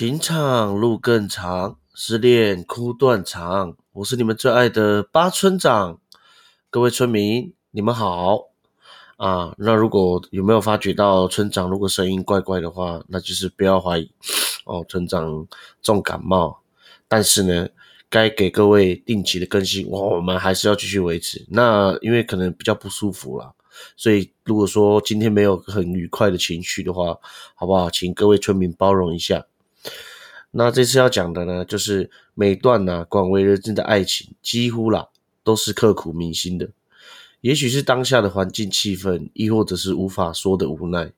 情场路更长，失恋哭断肠。我是你们最爱的八村长，各位村民，你们好啊！那如果有没有发觉到村长如果声音怪怪的话，那就是不要怀疑哦，村长重感冒。但是呢，该给各位定期的更新，我我们还是要继续维持。那因为可能比较不舒服啦，所以如果说今天没有很愉快的情绪的话，好不好？请各位村民包容一下。那这次要讲的呢，就是每段呢广为人知的爱情，几乎啦都是刻骨铭心的。也许是当下的环境气氛，亦或者是无法说的无奈。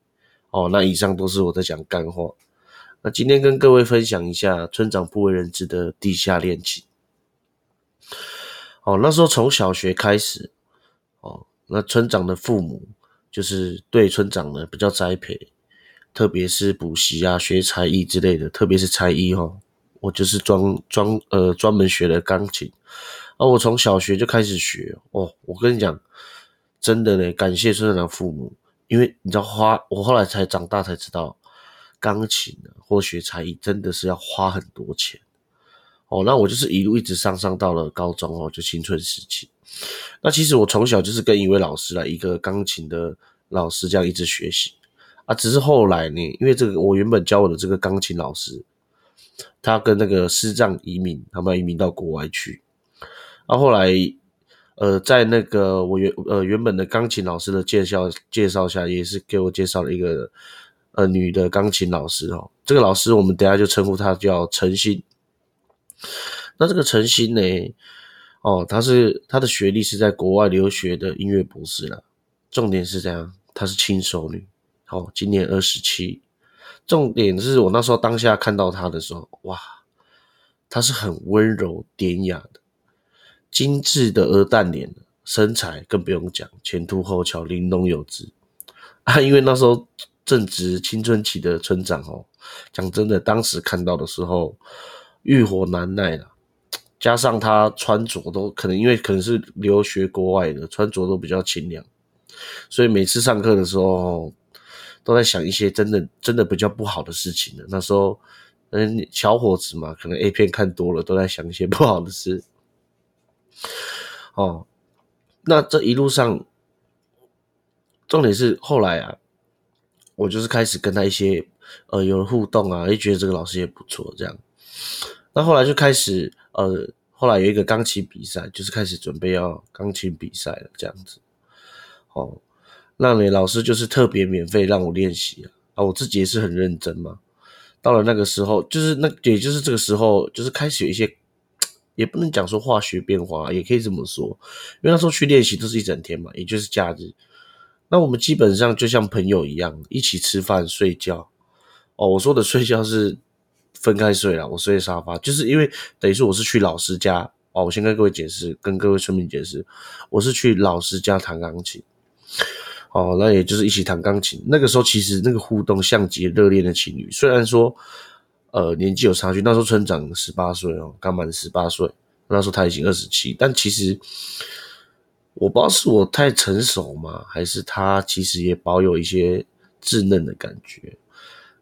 哦，那以上都是我在讲干话。那今天跟各位分享一下村长不为人知的地下恋情。哦，那时候从小学开始，哦，那村长的父母就是对村长呢比较栽培。特别是补习啊、学才艺之类的，特别是才艺哦，我就是专专呃专门学的钢琴，而我从小学就开始学哦。我跟你讲，真的呢，感谢村长父母，因为你知道花，我后来才长大才知道，钢琴或学才艺真的是要花很多钱哦。那我就是一路一直上上到了高中哦，就青春时期。那其实我从小就是跟一位老师来，一个钢琴的老师这样一直学习。啊，只是后来呢，因为这个我原本教我的这个钢琴老师，他跟那个师长移民，他们要移民到国外去。啊，后来，呃，在那个我原呃原本的钢琴老师的介绍介绍下，也是给我介绍了一个呃女的钢琴老师哦。这个老师我们等下就称呼她叫陈欣。那这个陈欣呢，哦，她是她的学历是在国外留学的音乐博士了。重点是这样，她是轻熟女。哦，今年二十七，重点是我那时候当下看到他的时候，哇，他是很温柔典雅的，精致的鹅蛋脸，身材更不用讲，前凸后翘，玲珑有致啊。因为那时候正值青春期的村长哦，讲真的，当时看到的时候欲火难耐了，加上他穿着都可能因为可能是留学国外的，穿着都比较清凉，所以每次上课的时候。都在想一些真的真的比较不好的事情了。那时候，嗯，小伙子嘛，可能 A 片看多了，都在想一些不好的事。哦，那这一路上，重点是后来啊，我就是开始跟他一些呃有了互动啊，也觉得这个老师也不错，这样。那后来就开始呃，后来有一个钢琴比赛，就是开始准备要钢琴比赛了，这样子。哦。那你老师就是特别免费让我练习啊，啊，我自己也是很认真嘛。到了那个时候，就是那也就是这个时候，就是开始有一些，也不能讲说化学变化，也可以这么说，因为那时候去练习都是一整天嘛，也就是假日。那我们基本上就像朋友一样，一起吃饭、睡觉。哦，我说的睡觉是分开睡了，我睡沙发，就是因为等于说我是去老师家哦。我先跟各位解释，跟各位村民解释，我是去老师家弹钢琴。哦，那也就是一起弹钢琴。那个时候其实那个互动像极热恋的情侣。虽然说，呃，年纪有差距。那时候村长十八岁哦，刚满十八岁。那时候他已经二十七，但其实我不知道是我太成熟嘛，还是他其实也保有一些稚嫩的感觉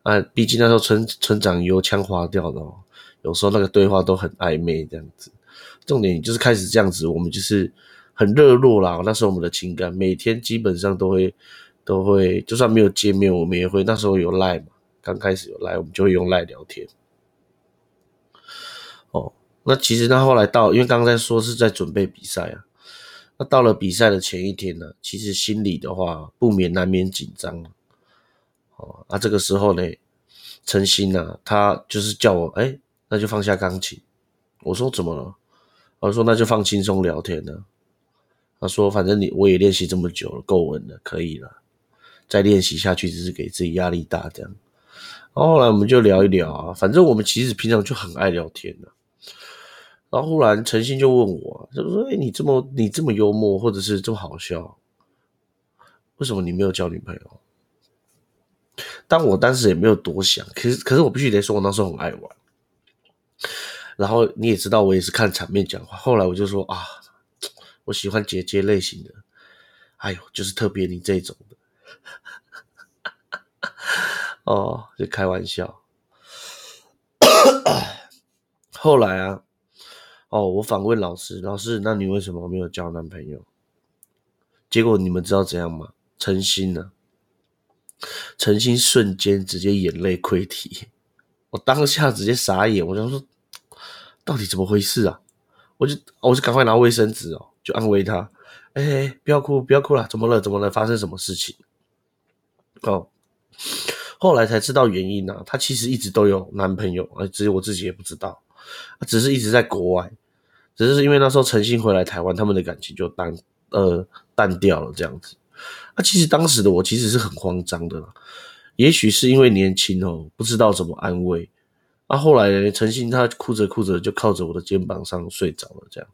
啊。毕竟那时候村村长油腔滑调的哦，有时候那个对话都很暧昧这样子。重点就是开始这样子，我们就是。很热络啦，那时候我们的情感每天基本上都会都会，就算没有见面，我们也会那时候有赖嘛，刚开始有赖，我们就会用赖聊天。哦，那其实那后来到，因为刚才说是在准备比赛啊，那到了比赛的前一天呢，其实心里的话不免难免紧张。哦，那这个时候呢，陈鑫呢，他就是叫我，哎，那就放下钢琴。我说怎么了？我说那就放轻松聊天呢。他说：“反正你我也练习这么久了，够稳了，可以了。再练习下去只是给自己压力大，这样。后来我们就聊一聊啊，反正我们其实平常就很爱聊天的。然后忽然陈鑫就问我，就说：‘哎，你这么你这么幽默，或者是这么好笑，为什么你没有交女朋友？’但我当时也没有多想，可是可是我必须得说，我那时候很爱玩。然后你也知道，我也是看场面讲话。后来我就说啊。”我喜欢姐姐类型的，哎呦，就是特别你这种的，哦，就开玩笑。后来啊，哦，我反问老师，老师，那你为什么没有交男朋友？结果你们知道怎样吗？诚心呢？诚心瞬间直接眼泪溃堤，我当下直接傻眼，我就说，到底怎么回事啊？我就我就赶快拿卫生纸哦，就安慰他，哎，不要哭，不要哭了，怎么了？怎么了？发生什么事情？哦。后来才知道原因呢，她其实一直都有男朋友，而只有我自己也不知道，只是一直在国外，只是因为那时候陈心回来台湾，他们的感情就淡呃淡掉了这样子。那其实当时的我其实是很慌张的，也许是因为年轻哦，不知道怎么安慰。那后来陈星他哭着哭着就靠着我的肩膀上睡着了，这样。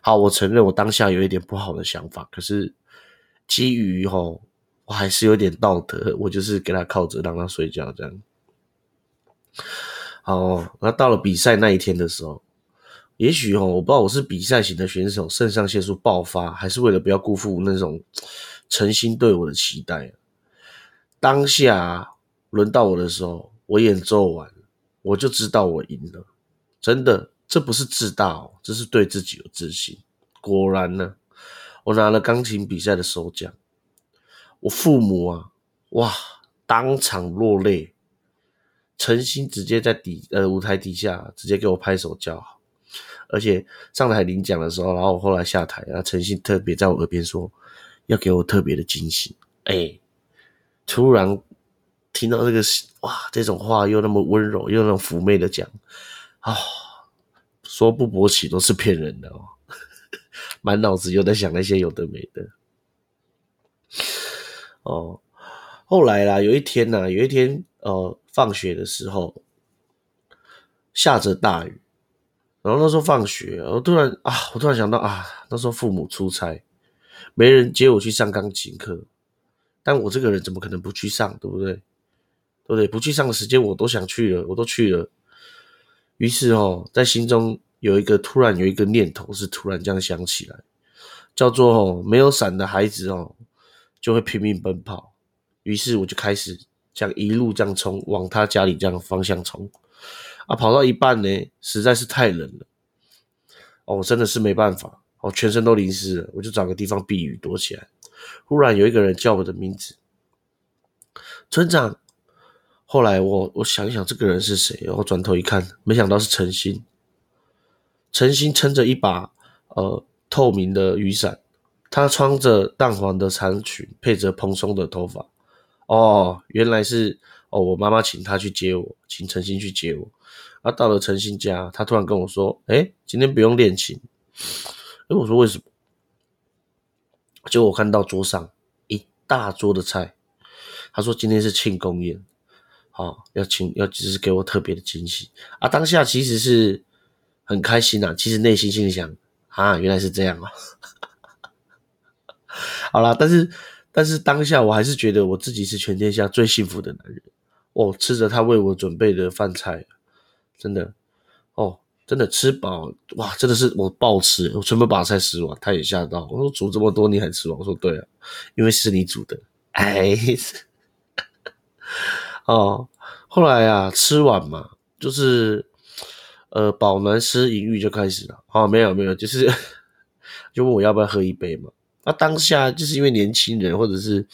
好，我承认我当下有一点不好的想法，可是基于吼。我还是有点道德，我就是给他靠着让他睡觉这样。好，那到了比赛那一天的时候，也许哦，我不知道我是比赛型的选手，肾上腺素爆发，还是为了不要辜负那种诚心对我的期待。当下轮到我的时候，我演奏完，我就知道我赢了。真的，这不是自大哦，这是对自己有自信。果然呢，我拿了钢琴比赛的首奖。我父母啊，哇，当场落泪，诚心直接在底呃舞台底下直接给我拍手叫好，而且上台领奖的时候，然后我后来下台，然后诚心特别在我耳边说，要给我特别的惊喜，哎，突然听到这个哇，这种话又那么温柔又那种妩媚的讲，啊，说不勃起都是骗人的哦，满脑子又在想那些有的没的。哦，后来啦，有一天呢，有一天，呃，放学的时候下着大雨，然后那时候放学，我突然啊，我突然想到啊，那时候父母出差，没人接我去上钢琴课，但我这个人怎么可能不去上，对不对？对不对？不去上的时间我都想去了，我都去了。于是哦，在心中有一个突然有一个念头，是突然这样想起来，叫做哦，没有伞的孩子哦。就会拼命奔跑，于是我就开始这样一路这样冲，往他家里这样方向冲。啊，跑到一半呢，实在是太冷了，哦，我真的是没办法，我全身都淋湿了，我就找个地方避雨躲起来。忽然有一个人叫我的名字，村长。后来我我想一想，这个人是谁？我转头一看，没想到是陈鑫。陈鑫撑着一把呃透明的雨伞。他穿着淡黄的长裙，配着蓬松的头发。哦，原来是哦，我妈妈请他去接我，请陈鑫去接我。啊，到了陈鑫家，他突然跟我说：“哎，今天不用练琴。”哎，我说为什么？结果我看到桌上一大桌的菜，他说今天是庆功宴，哦要请要只是给我特别的惊喜啊！当下其实是很开心呐，其实内心心里想啊，原来是这样啊。好啦，但是但是当下我还是觉得我自己是全天下最幸福的男人哦，吃着他为我准备的饭菜，真的哦，真的吃饱哇，真的是我暴吃，我全部把菜吃完，他也吓到，我说煮这么多你还吃完，我说对啊，因为是你煮的，哎，哦，后来啊吃完嘛，就是呃饱暖思淫欲就开始了，哦没有没有，就是 就问我要不要喝一杯嘛。那当下就是因为年轻人，或者是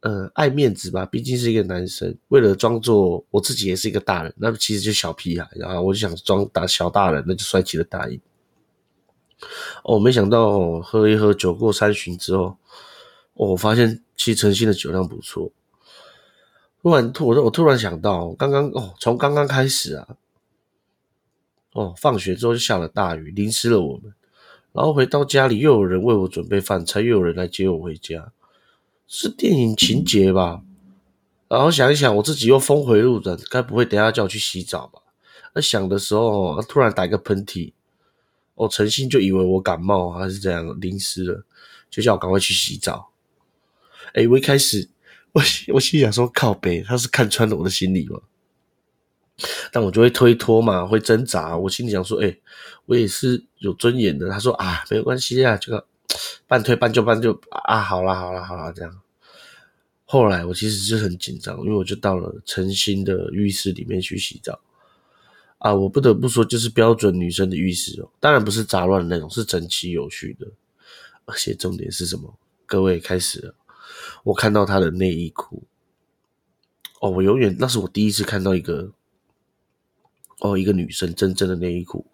呃爱面子吧，毕竟是一个男生，为了装作我自己也是一个大人，那其实就小屁孩，然后我就想装大小大人，那就帅气的答应。哦，没想到喝一喝酒过三巡之后，我发现其实诚心的酒量不错。突然突我我突然想到，刚刚哦从刚刚开始啊，哦放学之后就下了大雨，淋湿了我们。然后回到家里，又有人为我准备饭菜，又有人来接我回家，是电影情节吧？然后想一想，我自己又峰回路转，该不会等下叫我去洗澡吧？那想的时候，突然打一个喷嚏，我诚心就以为我感冒还是这样淋湿了，就叫我赶快去洗澡。哎，我一开始我我心想说靠背，他是看穿了我的心理吗？但我就会推脱嘛，会挣扎。我心里想说，哎，我也是有尊严的。他说啊，没有关系啊，这个半推半就半就啊，好啦好啦好啦，这样。后来我其实是很紧张，因为我就到了诚心的浴室里面去洗澡。啊，我不得不说，就是标准女生的浴室哦，当然不是杂乱的那种，是整齐有序的。而且重点是什么？各位开始了，我看到她的内衣裤。哦，我永远那是我第一次看到一个，哦，一个女生真正的内衣裤。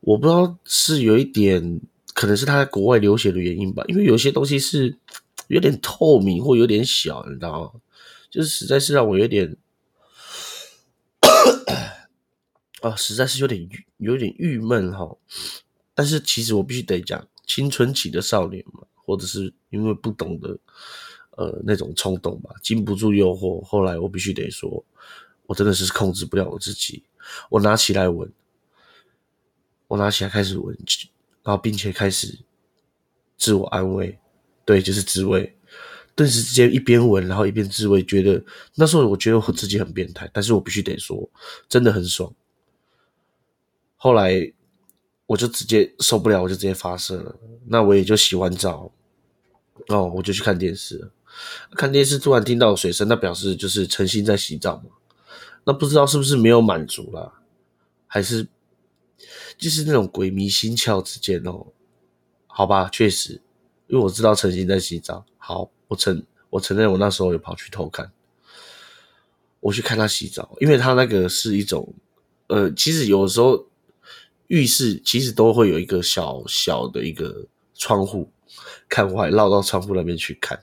我不知道是有一点，可能是她在国外流血的原因吧，因为有些东西是有点透明或有点小，你知道吗？就是实在是让我有点。啊，实在是有点有点郁闷哈。但是其实我必须得讲，青春期的少年嘛，或者是因为不懂得呃那种冲动吧，经不住诱惑。后来我必须得说，我真的是控制不了我自己。我拿起来闻，我拿起来开始闻，然后并且开始自我安慰，对，就是自慰。顿时之间一边闻，然后一边自慰，觉得那时候我觉得我自己很变态，但是我必须得说，真的很爽。后来我就直接受不了，我就直接发射了。那我也就洗完澡，哦，我就去看电视。看电视突然听到水声，那表示就是诚心在洗澡嘛。那不知道是不是没有满足啦，还是就是那种鬼迷心窍之间哦？好吧，确实，因为我知道诚心在洗澡。好，我承我承认我那时候有跑去偷看，我去看他洗澡，因为他那个是一种呃，其实有时候。浴室其实都会有一个小小的一个窗户，看外绕到窗户那边去看。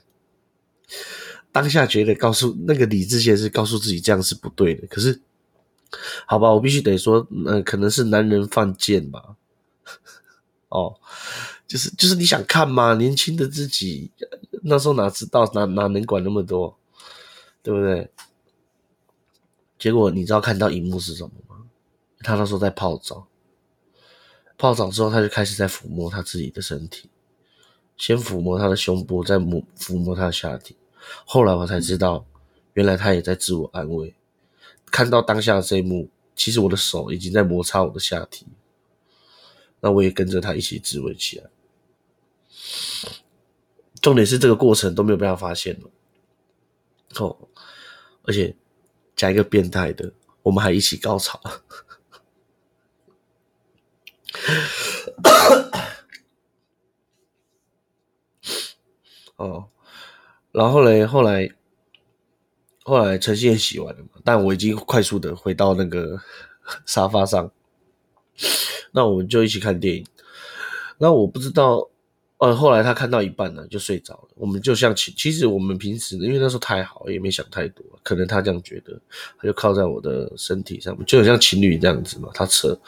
当下觉得告诉那个理智线是告诉自己这样是不对的，可是好吧，我必须得说，呃，可能是男人犯贱吧。哦，就是就是你想看吗？年轻的自己那时候哪知道哪哪能管那么多，对不对？结果你知道看到荧幕是什么吗？他那时候在泡澡。泡澡之后，他就开始在抚摸他自己的身体，先抚摸他的胸部，再摸抚摸他的下体。后来我才知道，原来他也在自我安慰。看到当下的这一幕，其实我的手已经在摩擦我的下体，那我也跟着他一起自慰起来。重点是这个过程都没有被他发现了，哦，而且加一个变态的，我们还一起高潮。哦，然后嘞，后来，后来陈信也洗完了嘛，但我已经快速的回到那个沙发上，那我们就一起看电影。那我不知道，呃，后来他看到一半呢，就睡着了。我们就像其其实我们平时因为那时候太好，也没想太多，可能他这样觉得，他就靠在我的身体上，就很像情侣这样子嘛，他侧。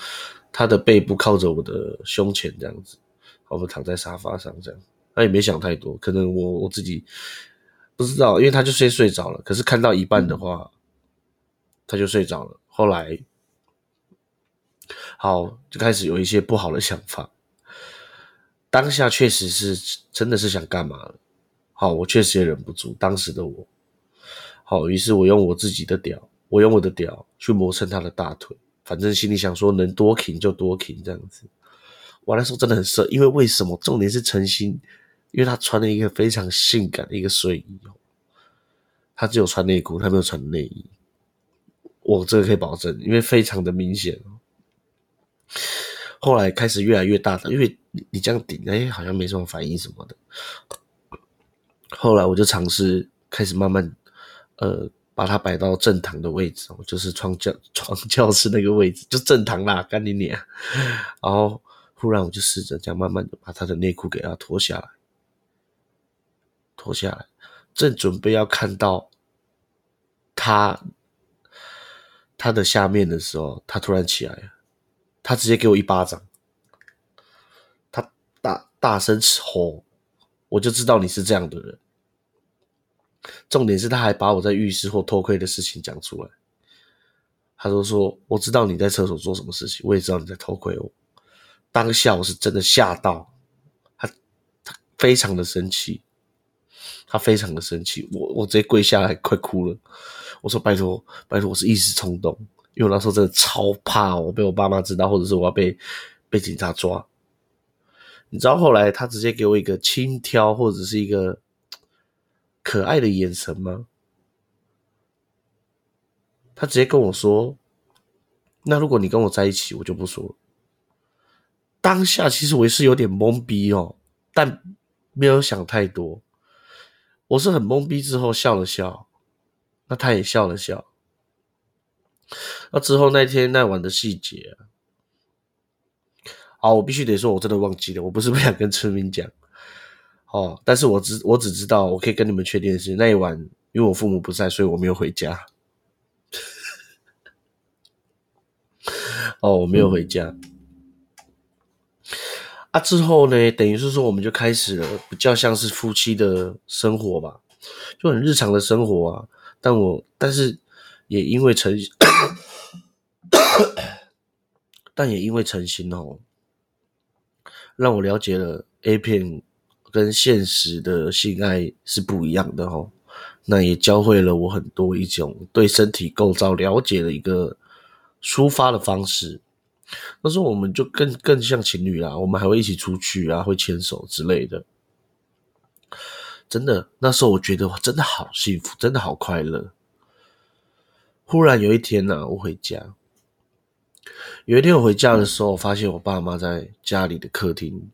他的背部靠着我的胸前，这样子，我们躺在沙发上，这样，他也没想太多，可能我我自己不知道，因为他就先睡着了。可是看到一半的话，他就睡着了。后来，好，就开始有一些不好的想法。当下确实是真的是想干嘛了。好，我确实也忍不住，当时的我，好，于是我用我自己的屌，我用我的屌去磨蹭他的大腿。反正心里想说能多挺就多挺这样子，我那时候真的很色，因为为什么？重点是陈星，因为他穿了一个非常性感的一个睡衣哦，他只有穿内裤，他没有穿内衣，我这个可以保证，因为非常的明显哦。后来开始越来越大的，因为你你这样顶，哎，好像没什么反应什么的。后来我就尝试开始慢慢，呃。把它摆到正堂的位置哦，就是床教 床教室那个位置，就正堂啦，干你娘！然后忽然我就试着这样慢慢的把他的内裤给他脱下来，脱下来，正准备要看到他他的下面的时候，他突然起来了，他直接给我一巴掌，他大大声吼，我就知道你是这样的人。重点是他还把我在浴室或偷窥的事情讲出来，他都说我知道你在厕所做什么事情，我也知道你在偷窥我。当下我是真的吓到，他他非常的生气，他非常的生气，我我直接跪下来快哭了。我说拜托拜托，我是一时冲动，因为我那时候真的超怕我被我爸妈知道，或者是我要被被警察抓。你知道后来他直接给我一个轻佻或者是一个。可爱的眼神吗？他直接跟我说：“那如果你跟我在一起，我就不说。”当下其实我也是有点懵逼哦，但没有想太多。我是很懵逼，之后笑了笑，那他也笑了笑。那之后那天那晚的细节啊，我必须得说，我真的忘记了。我不是不想跟村民讲，哦，但是我只我只知道，我可以跟你们确定的是，那一晚因为我父母不在，所以我没有回家。哦，我没有回家。啊，之后呢，等于是说，我们就开始了比较像是夫妻的生活吧，就很日常的生活啊。但我但是也因为诚，但也因为诚心哦，让我了解了 A 片跟现实的性爱是不一样的哦。那也教会了我很多一种对身体构造了解的一个抒发的方式。那时候我们就更更像情侣啦，我们还会一起出去啊，会牵手之类的。真的，那时候我觉得真的好幸福，真的好快乐。忽然有一天呢，我回家，有一天我回家的时候，发现我爸妈在家里的客厅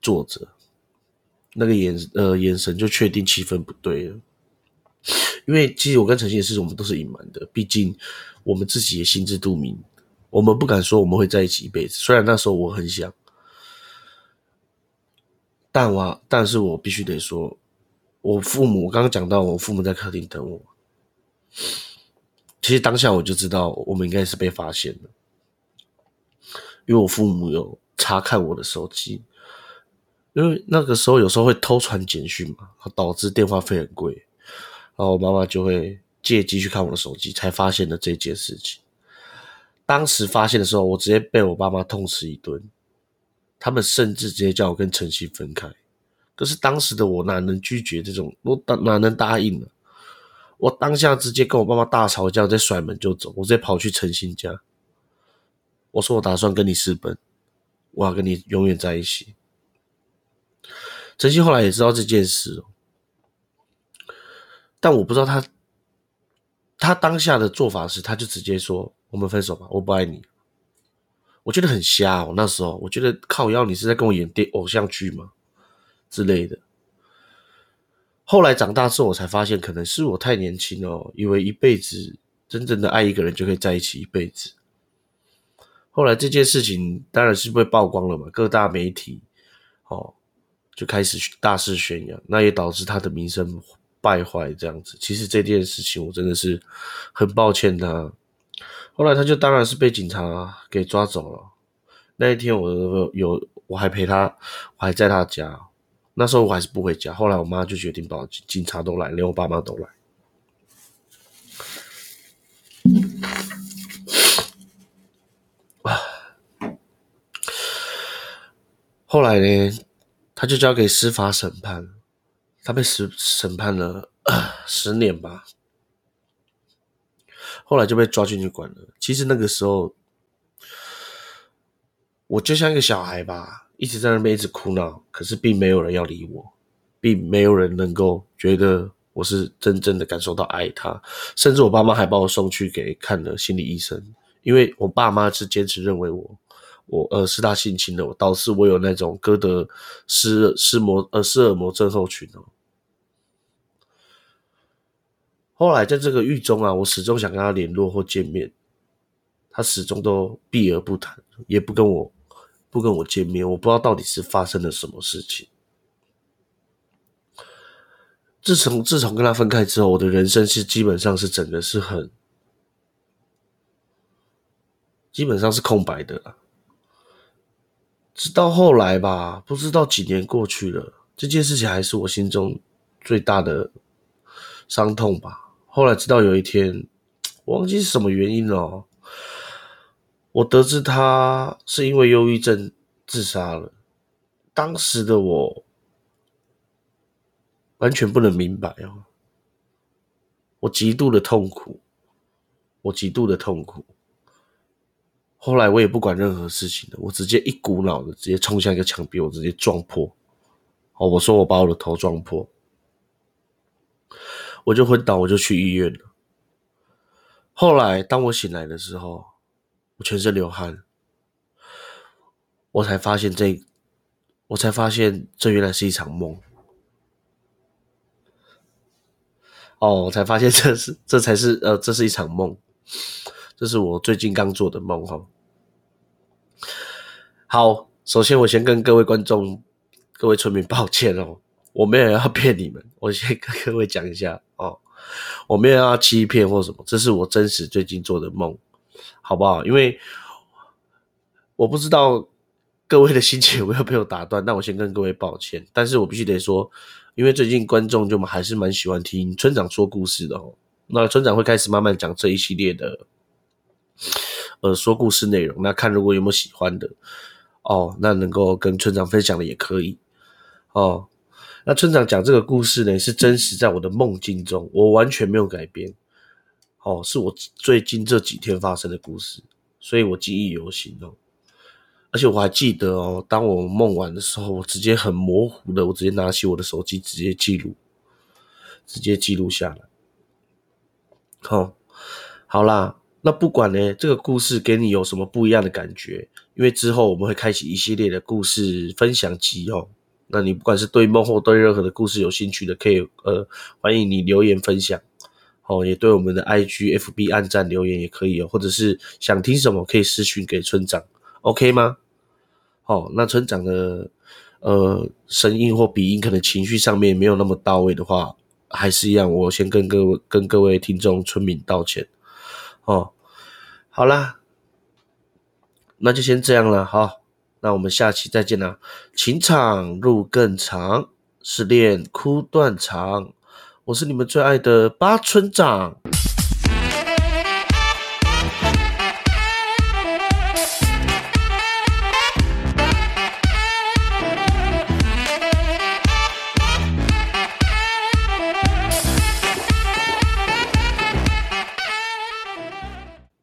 坐着，那个眼呃眼神就确定气氛不对了。因为其实我跟陈信的事，我们都是隐瞒的，毕竟我们自己也心知肚明。我们不敢说我们会在一起一辈子，虽然那时候我很想，但我但是我必须得说，我父母刚刚讲到，我父母在客厅等我，其实当下我就知道我们应该是被发现了，因为我父母有查看我的手机，因为那个时候有时候会偷传简讯嘛，导致电话费很贵，然后我妈妈就会借机去看我的手机，才发现了这件事情。当时发现的时候，我直接被我爸妈痛斥一顿，他们甚至直接叫我跟陈曦分开。可是当时的我哪能拒绝这种，我哪能答应呢？我当下直接跟我爸妈大吵架，再甩门就走，我直接跑去陈曦家。我说我打算跟你私奔，我要跟你永远在一起。陈曦后来也知道这件事，但我不知道他，他当下的做法是，他就直接说。我们分手吧，我不爱你。我觉得很瞎哦，那时候我觉得靠腰，你是在跟我演电偶像剧吗之类的。后来长大之后，我才发现，可能是我太年轻哦，以为一辈子真正的爱一个人就可以在一起一辈子。后来这件事情当然是被曝光了嘛，各大媒体哦就开始大肆宣扬，那也导致他的名声败坏这样子。其实这件事情我真的是很抱歉他。后来他就当然是被警察给抓走了。那一天我有我还陪他，我还在他家。那时候我还是不回家。后来我妈就决定报警，警察都来，连我爸妈都来。后来呢，他就交给司法审判，他被审审判了十年吧。后来就被抓进去管了。其实那个时候，我就像一个小孩吧，一直在那边一直哭闹，可是并没有人要理我，并没有人能够觉得我是真正的感受到爱他。甚至我爸妈还把我送去给看了心理医生，因为我爸妈是坚持认为我，我呃是他性侵的，我导致我有那种歌德失失摩呃施尔摩症候群哦。后来在这个狱中啊，我始终想跟他联络或见面，他始终都避而不谈，也不跟我不跟我见面。我不知道到底是发生了什么事情。自从自从跟他分开之后，我的人生是基本上是整个是很基本上是空白的了。直到后来吧，不知道几年过去了，这件事情还是我心中最大的伤痛吧。后来直到有一天，忘记是什么原因了。我得知他是因为忧郁症自杀了。当时的我完全不能明白哦，我极度的痛苦，我极度的痛苦。后来我也不管任何事情了，我直接一股脑的直接冲向一个墙壁，我直接撞破。哦，我说我把我的头撞破。我就昏倒，我就去医院了。后来当我醒来的时候，我全身流汗，我才发现这，我才发现这原来是一场梦。哦，我才发现这是这才是呃，这是一场梦，这是我最近刚做的梦哈。好，首先我先跟各位观众、各位村民抱歉哦，我没有要骗你们，我先跟各位讲一下哦，我没有要欺骗或什么，这是我真实最近做的梦，好不好？因为我不知道各位的心情有没有被我打断，那我先跟各位抱歉，但是我必须得说。因为最近观众就还是蛮喜欢听村长说故事的哦，那村长会开始慢慢讲这一系列的，呃，说故事内容。那看如果有没有喜欢的哦，那能够跟村长分享的也可以哦。那村长讲这个故事呢，是真实在我的梦境中，我完全没有改编哦，是我最近这几天发生的故事，所以我记忆犹新哦。而且我还记得哦，当我梦完的时候，我直接很模糊的，我直接拿起我的手机，直接记录，直接记录下来。好，好啦，那不管呢，这个故事给你有什么不一样的感觉？因为之后我们会开启一系列的故事分享集哦。那你不管是对梦或对任何的故事有兴趣的，可以呃，欢迎你留言分享哦，也对我们的 IG、FB 按赞留言也可以哦，或者是想听什么可以私讯给村长，OK 吗？哦，那村长的呃声音或鼻音可能情绪上面没有那么到位的话，还是一样，我先跟各位跟各位听众村民道歉。哦，好啦，那就先这样了，哈，那我们下期再见啦。情场路更长，失恋哭断肠，我是你们最爱的八村长。